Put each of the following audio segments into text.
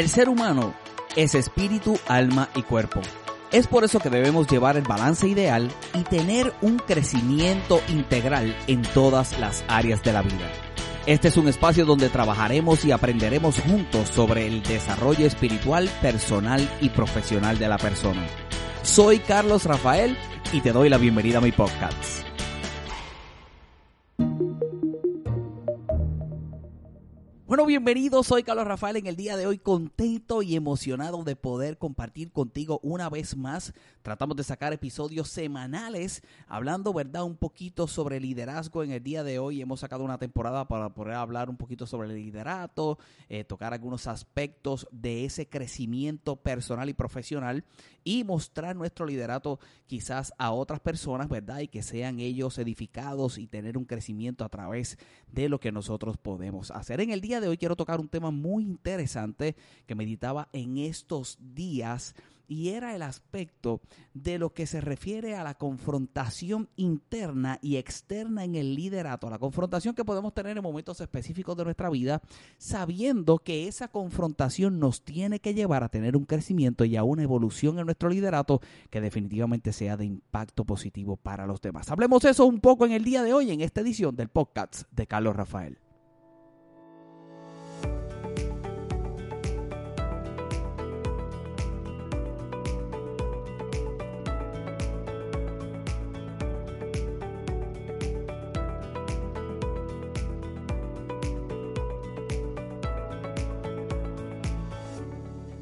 El ser humano es espíritu, alma y cuerpo. Es por eso que debemos llevar el balance ideal y tener un crecimiento integral en todas las áreas de la vida. Este es un espacio donde trabajaremos y aprenderemos juntos sobre el desarrollo espiritual, personal y profesional de la persona. Soy Carlos Rafael y te doy la bienvenida a mi podcast. Bueno, bienvenidos, soy Carlos Rafael en el día de hoy contento y emocionado de poder compartir contigo una vez más. Tratamos de sacar episodios semanales hablando, ¿verdad? Un poquito sobre liderazgo en el día de hoy. Hemos sacado una temporada para poder hablar un poquito sobre el liderato, eh, tocar algunos aspectos de ese crecimiento personal y profesional y mostrar nuestro liderato quizás a otras personas, ¿verdad? Y que sean ellos edificados y tener un crecimiento a través de lo que nosotros podemos hacer. En el día de hoy quiero tocar un tema muy interesante que meditaba en estos días y era el aspecto de lo que se refiere a la confrontación interna y externa en el liderato, la confrontación que podemos tener en momentos específicos de nuestra vida, sabiendo que esa confrontación nos tiene que llevar a tener un crecimiento y a una evolución en nuestro liderato que definitivamente sea de impacto positivo para los demás. Hablemos eso un poco en el día de hoy en esta edición del podcast de Carlos Rafael.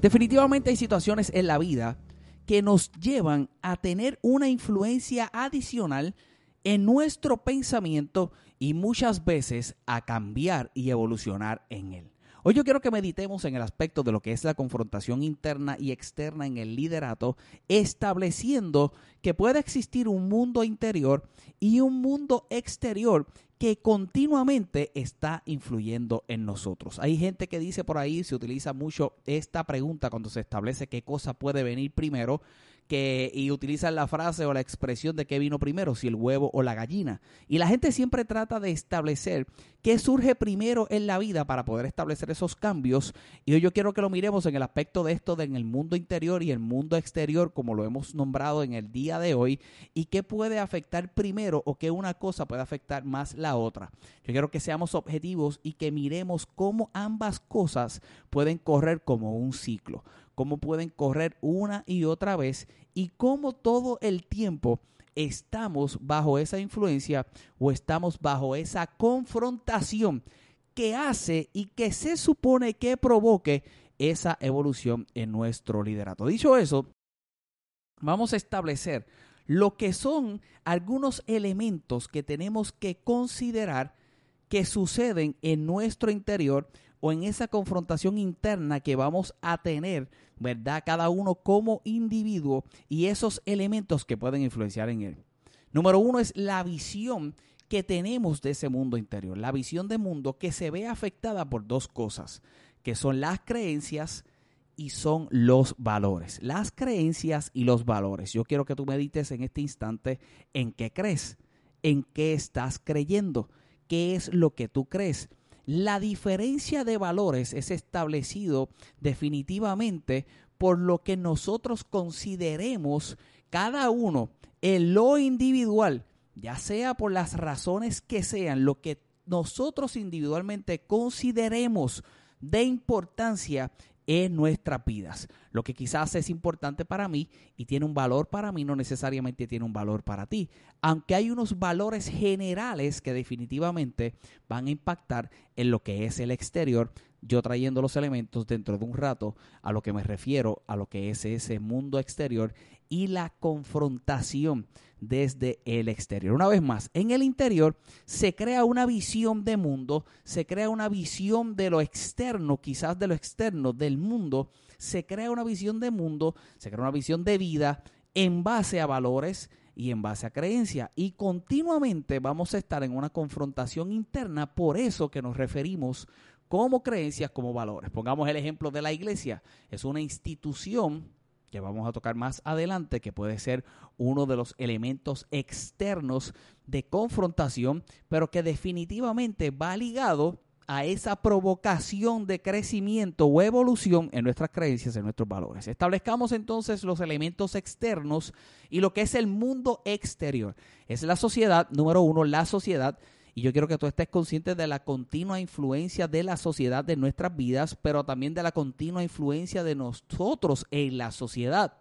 Definitivamente hay situaciones en la vida que nos llevan a tener una influencia adicional en nuestro pensamiento y muchas veces a cambiar y evolucionar en él. Hoy yo quiero que meditemos en el aspecto de lo que es la confrontación interna y externa en el liderato, estableciendo que puede existir un mundo interior y un mundo exterior que continuamente está influyendo en nosotros. Hay gente que dice por ahí, se utiliza mucho esta pregunta cuando se establece qué cosa puede venir primero, que y utilizan la frase o la expresión de qué vino primero, si el huevo o la gallina. Y la gente siempre trata de establecer qué surge primero en la vida para poder establecer esos cambios. Y hoy yo quiero que lo miremos en el aspecto de esto de en el mundo interior y el mundo exterior, como lo hemos nombrado en el día de hoy, y qué puede afectar primero o qué una cosa puede afectar más la otra. Yo quiero que seamos objetivos y que miremos cómo ambas cosas pueden correr como un ciclo cómo pueden correr una y otra vez y cómo todo el tiempo estamos bajo esa influencia o estamos bajo esa confrontación que hace y que se supone que provoque esa evolución en nuestro liderato. Dicho eso, vamos a establecer lo que son algunos elementos que tenemos que considerar que suceden en nuestro interior o en esa confrontación interna que vamos a tener, ¿verdad? Cada uno como individuo y esos elementos que pueden influenciar en él. Número uno es la visión que tenemos de ese mundo interior, la visión de mundo que se ve afectada por dos cosas, que son las creencias y son los valores. Las creencias y los valores. Yo quiero que tú medites en este instante en qué crees, en qué estás creyendo, qué es lo que tú crees. La diferencia de valores es establecido definitivamente por lo que nosotros consideremos cada uno en lo individual, ya sea por las razones que sean, lo que nosotros individualmente consideremos de importancia en nuestras vidas. Lo que quizás es importante para mí y tiene un valor para mí no necesariamente tiene un valor para ti. Aunque hay unos valores generales que definitivamente van a impactar en lo que es el exterior, yo trayendo los elementos dentro de un rato a lo que me refiero, a lo que es ese mundo exterior y la confrontación desde el exterior. Una vez más, en el interior se crea una visión de mundo, se crea una visión de lo externo, quizás de lo externo del mundo, se crea una visión de mundo, se crea una visión de vida en base a valores y en base a creencias. Y continuamente vamos a estar en una confrontación interna, por eso que nos referimos como creencias, como valores. Pongamos el ejemplo de la iglesia. Es una institución que vamos a tocar más adelante, que puede ser uno de los elementos externos de confrontación, pero que definitivamente va ligado a esa provocación de crecimiento o evolución en nuestras creencias, en nuestros valores. Establezcamos entonces los elementos externos y lo que es el mundo exterior. Es la sociedad, número uno, la sociedad. Y yo quiero que tú estés consciente de la continua influencia de la sociedad de nuestras vidas, pero también de la continua influencia de nosotros en la sociedad.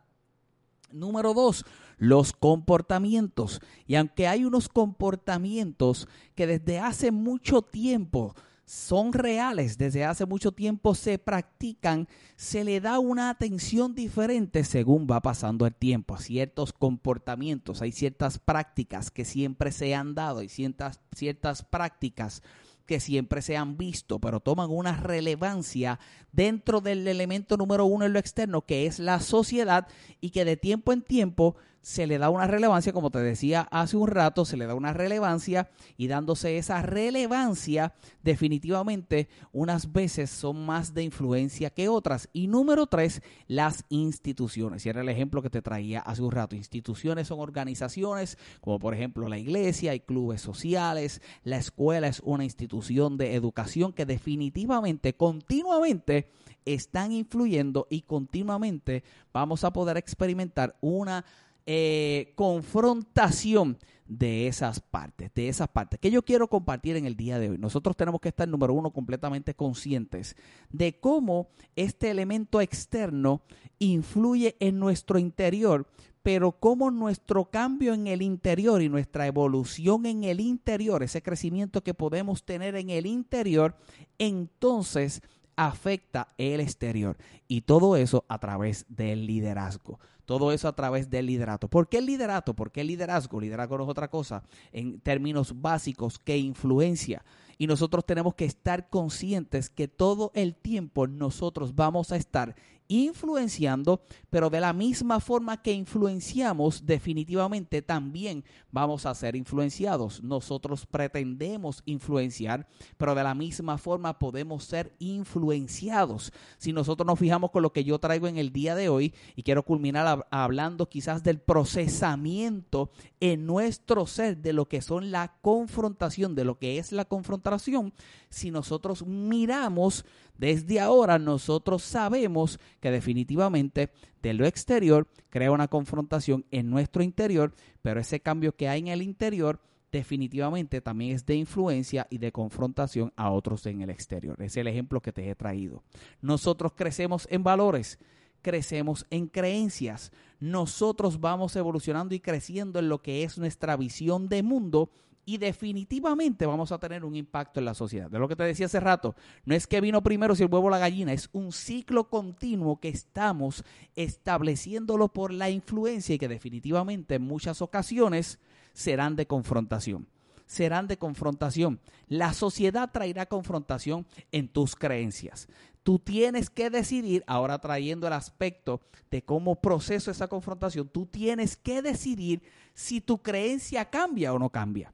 Número dos, los comportamientos. Y aunque hay unos comportamientos que desde hace mucho tiempo son reales, desde hace mucho tiempo se practican, se le da una atención diferente según va pasando el tiempo. Ciertos comportamientos, hay ciertas prácticas que siempre se han dado, hay ciertas, ciertas prácticas que siempre se han visto, pero toman una relevancia dentro del elemento número uno en lo externo, que es la sociedad, y que de tiempo en tiempo se le da una relevancia, como te decía hace un rato, se le da una relevancia y dándose esa relevancia, definitivamente unas veces son más de influencia que otras. Y número tres, las instituciones. Y era el ejemplo que te traía hace un rato. Instituciones son organizaciones como por ejemplo la iglesia, hay clubes sociales, la escuela es una institución de educación que definitivamente, continuamente, están influyendo y continuamente vamos a poder experimentar una eh, confrontación de esas partes, de esas partes que yo quiero compartir en el día de hoy. Nosotros tenemos que estar, número uno, completamente conscientes de cómo este elemento externo influye en nuestro interior, pero cómo nuestro cambio en el interior y nuestra evolución en el interior, ese crecimiento que podemos tener en el interior, entonces afecta el exterior. Y todo eso a través del liderazgo. Todo eso a través del liderato. ¿Por qué el liderato? ¿Por qué el liderazgo? Liderazgo no es otra cosa en términos básicos que influencia. Y nosotros tenemos que estar conscientes que todo el tiempo nosotros vamos a estar influenciando, pero de la misma forma que influenciamos, definitivamente también vamos a ser influenciados. Nosotros pretendemos influenciar, pero de la misma forma podemos ser influenciados. Si nosotros nos fijamos con lo que yo traigo en el día de hoy, y quiero culminar hablando quizás del procesamiento en nuestro ser de lo que son la confrontación, de lo que es la confrontación, si nosotros miramos desde ahora, nosotros sabemos que definitivamente de lo exterior crea una confrontación en nuestro interior, pero ese cambio que hay en el interior definitivamente también es de influencia y de confrontación a otros en el exterior. Es el ejemplo que te he traído. Nosotros crecemos en valores, crecemos en creencias. Nosotros vamos evolucionando y creciendo en lo que es nuestra visión de mundo y definitivamente vamos a tener un impacto en la sociedad. De lo que te decía hace rato, no es que vino primero si el huevo la gallina, es un ciclo continuo que estamos estableciéndolo por la influencia y que definitivamente en muchas ocasiones serán de confrontación. Serán de confrontación. La sociedad traerá confrontación en tus creencias. Tú tienes que decidir, ahora trayendo el aspecto de cómo proceso esa confrontación, tú tienes que decidir si tu creencia cambia o no cambia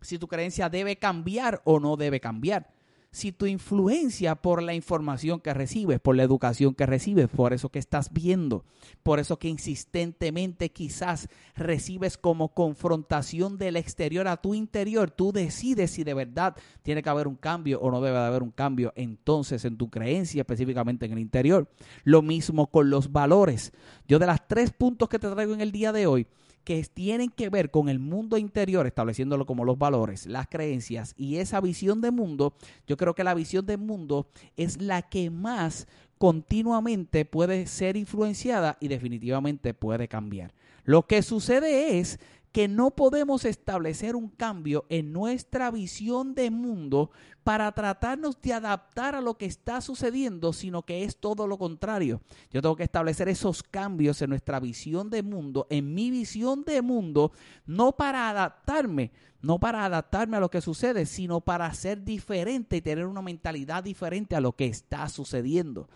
si tu creencia debe cambiar o no debe cambiar. Si tu influencia por la información que recibes, por la educación que recibes, por eso que estás viendo, por eso que insistentemente quizás recibes como confrontación del exterior a tu interior, tú decides si de verdad tiene que haber un cambio o no debe haber un cambio entonces en tu creencia, específicamente en el interior. Lo mismo con los valores. Yo de las tres puntos que te traigo en el día de hoy, que tienen que ver con el mundo interior, estableciéndolo como los valores, las creencias y esa visión de mundo, yo creo que la visión de mundo es la que más continuamente puede ser influenciada y definitivamente puede cambiar. Lo que sucede es que no podemos establecer un cambio en nuestra visión de mundo para tratarnos de adaptar a lo que está sucediendo, sino que es todo lo contrario. Yo tengo que establecer esos cambios en nuestra visión de mundo, en mi visión de mundo, no para adaptarme, no para adaptarme a lo que sucede, sino para ser diferente y tener una mentalidad diferente a lo que está sucediendo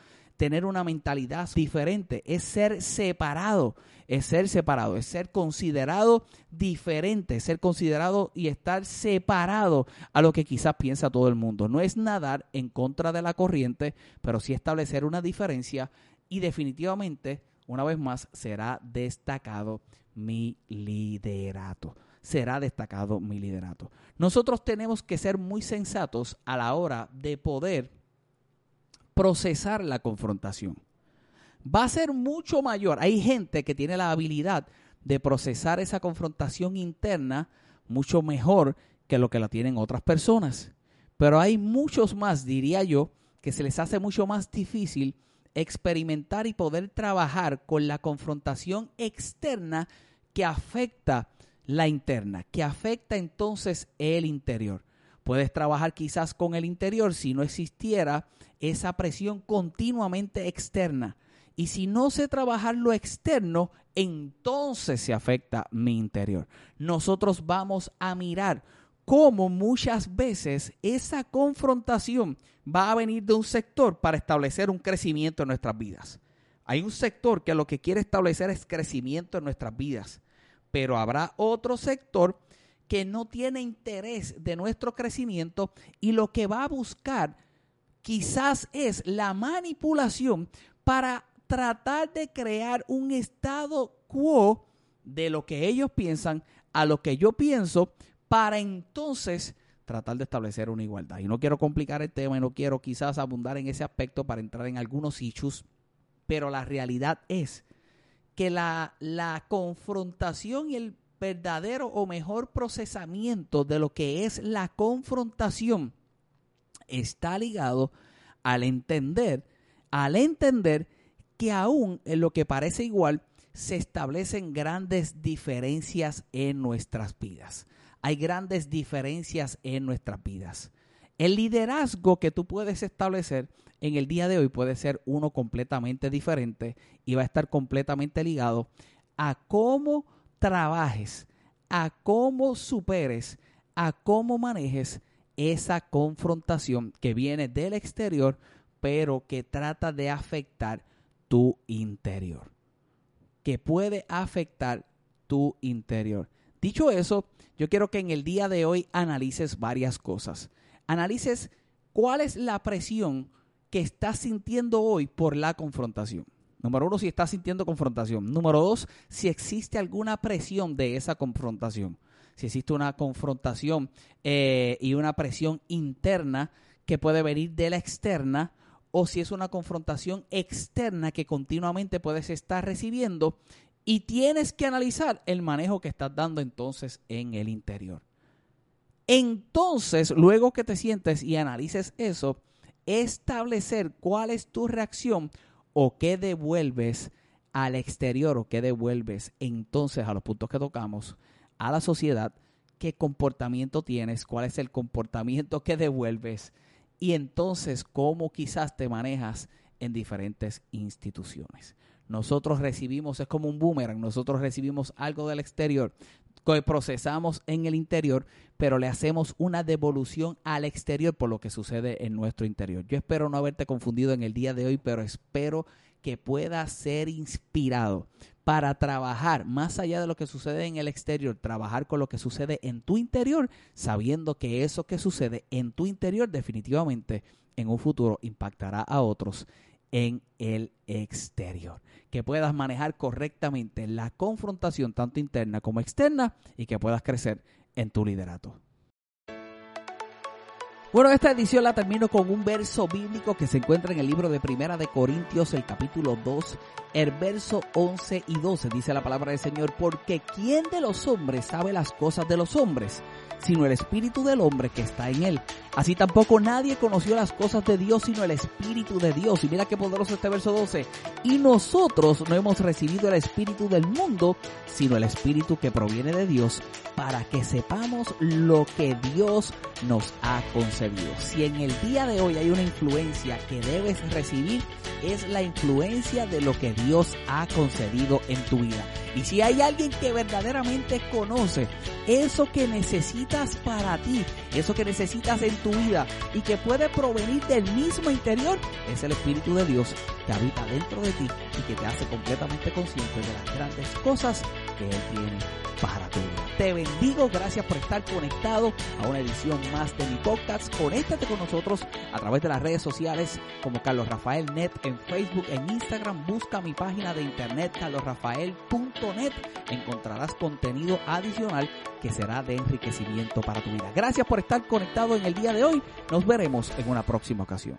tener una mentalidad diferente, es ser separado, es ser separado, es ser considerado diferente, ser considerado y estar separado a lo que quizás piensa todo el mundo. No es nadar en contra de la corriente, pero sí establecer una diferencia y definitivamente, una vez más, será destacado mi liderato será destacado mi liderato. Nosotros tenemos que ser muy sensatos a la hora de poder procesar la confrontación. Va a ser mucho mayor. Hay gente que tiene la habilidad de procesar esa confrontación interna mucho mejor que lo que la tienen otras personas. Pero hay muchos más, diría yo, que se les hace mucho más difícil experimentar y poder trabajar con la confrontación externa que afecta la interna, que afecta entonces el interior. Puedes trabajar quizás con el interior si no existiera esa presión continuamente externa. Y si no sé trabajar lo externo, entonces se afecta mi interior. Nosotros vamos a mirar cómo muchas veces esa confrontación va a venir de un sector para establecer un crecimiento en nuestras vidas. Hay un sector que lo que quiere establecer es crecimiento en nuestras vidas, pero habrá otro sector que no tiene interés de nuestro crecimiento y lo que va a buscar quizás es la manipulación para tratar de crear un estado quo de lo que ellos piensan a lo que yo pienso para entonces tratar de establecer una igualdad. Y no quiero complicar el tema y no quiero quizás abundar en ese aspecto para entrar en algunos issues, pero la realidad es que la, la confrontación y el verdadero o mejor procesamiento de lo que es la confrontación está ligado al entender, al entender que aún en lo que parece igual se establecen grandes diferencias en nuestras vidas hay grandes diferencias en nuestras vidas. El liderazgo que tú puedes establecer en el día de hoy puede ser uno completamente diferente y va a estar completamente ligado a cómo trabajes, a cómo superes, a cómo manejes esa confrontación que viene del exterior, pero que trata de afectar tu interior. Que puede afectar tu interior. Dicho eso, yo quiero que en el día de hoy analices varias cosas. Analices cuál es la presión que estás sintiendo hoy por la confrontación. Número uno, si estás sintiendo confrontación. Número dos, si existe alguna presión de esa confrontación. Si existe una confrontación eh, y una presión interna que puede venir de la externa o si es una confrontación externa que continuamente puedes estar recibiendo y tienes que analizar el manejo que estás dando entonces en el interior. Entonces, luego que te sientes y analices eso, establecer cuál es tu reacción o qué devuelves al exterior o qué devuelves entonces a los puntos que tocamos, a la sociedad, qué comportamiento tienes, cuál es el comportamiento que devuelves y entonces cómo quizás te manejas en diferentes instituciones. Nosotros recibimos, es como un boomerang, nosotros recibimos algo del exterior, que procesamos en el interior, pero le hacemos una devolución al exterior por lo que sucede en nuestro interior. Yo espero no haberte confundido en el día de hoy, pero espero que puedas ser inspirado para trabajar más allá de lo que sucede en el exterior, trabajar con lo que sucede en tu interior, sabiendo que eso que sucede en tu interior definitivamente en un futuro impactará a otros en el exterior. Que puedas manejar correctamente la confrontación tanto interna como externa y que puedas crecer en tu liderato. Bueno, esta edición la termino con un verso bíblico que se encuentra en el libro de Primera de Corintios, el capítulo 2, el verso 11 y 12. Dice la palabra del Señor, porque ¿quién de los hombres sabe las cosas de los hombres? sino el espíritu del hombre que está en él. Así tampoco nadie conoció las cosas de Dios, sino el espíritu de Dios. Y mira qué poderoso este verso 12. Y nosotros no hemos recibido el espíritu del mundo, sino el espíritu que proviene de Dios, para que sepamos lo que Dios nos ha Si en el día de hoy hay una influencia que debes recibir, es la influencia de lo que Dios ha concedido en tu vida. Y si hay alguien que verdaderamente conoce eso que necesitas para ti, eso que necesitas en tu vida y que puede provenir del mismo interior, es el Espíritu de Dios que habita dentro de ti y que te hace completamente consciente de las grandes cosas que Él tiene para tu vida. Te bendigo, gracias por estar conectado a una edición más de mi podcast. Conéctate con nosotros a través de las redes sociales como Carlos Rafael Net en Facebook, en Instagram. Busca mi página de internet carlosrafael.net. Encontrarás contenido adicional que será de enriquecimiento para tu vida. Gracias por estar conectado en el día de hoy. Nos veremos en una próxima ocasión.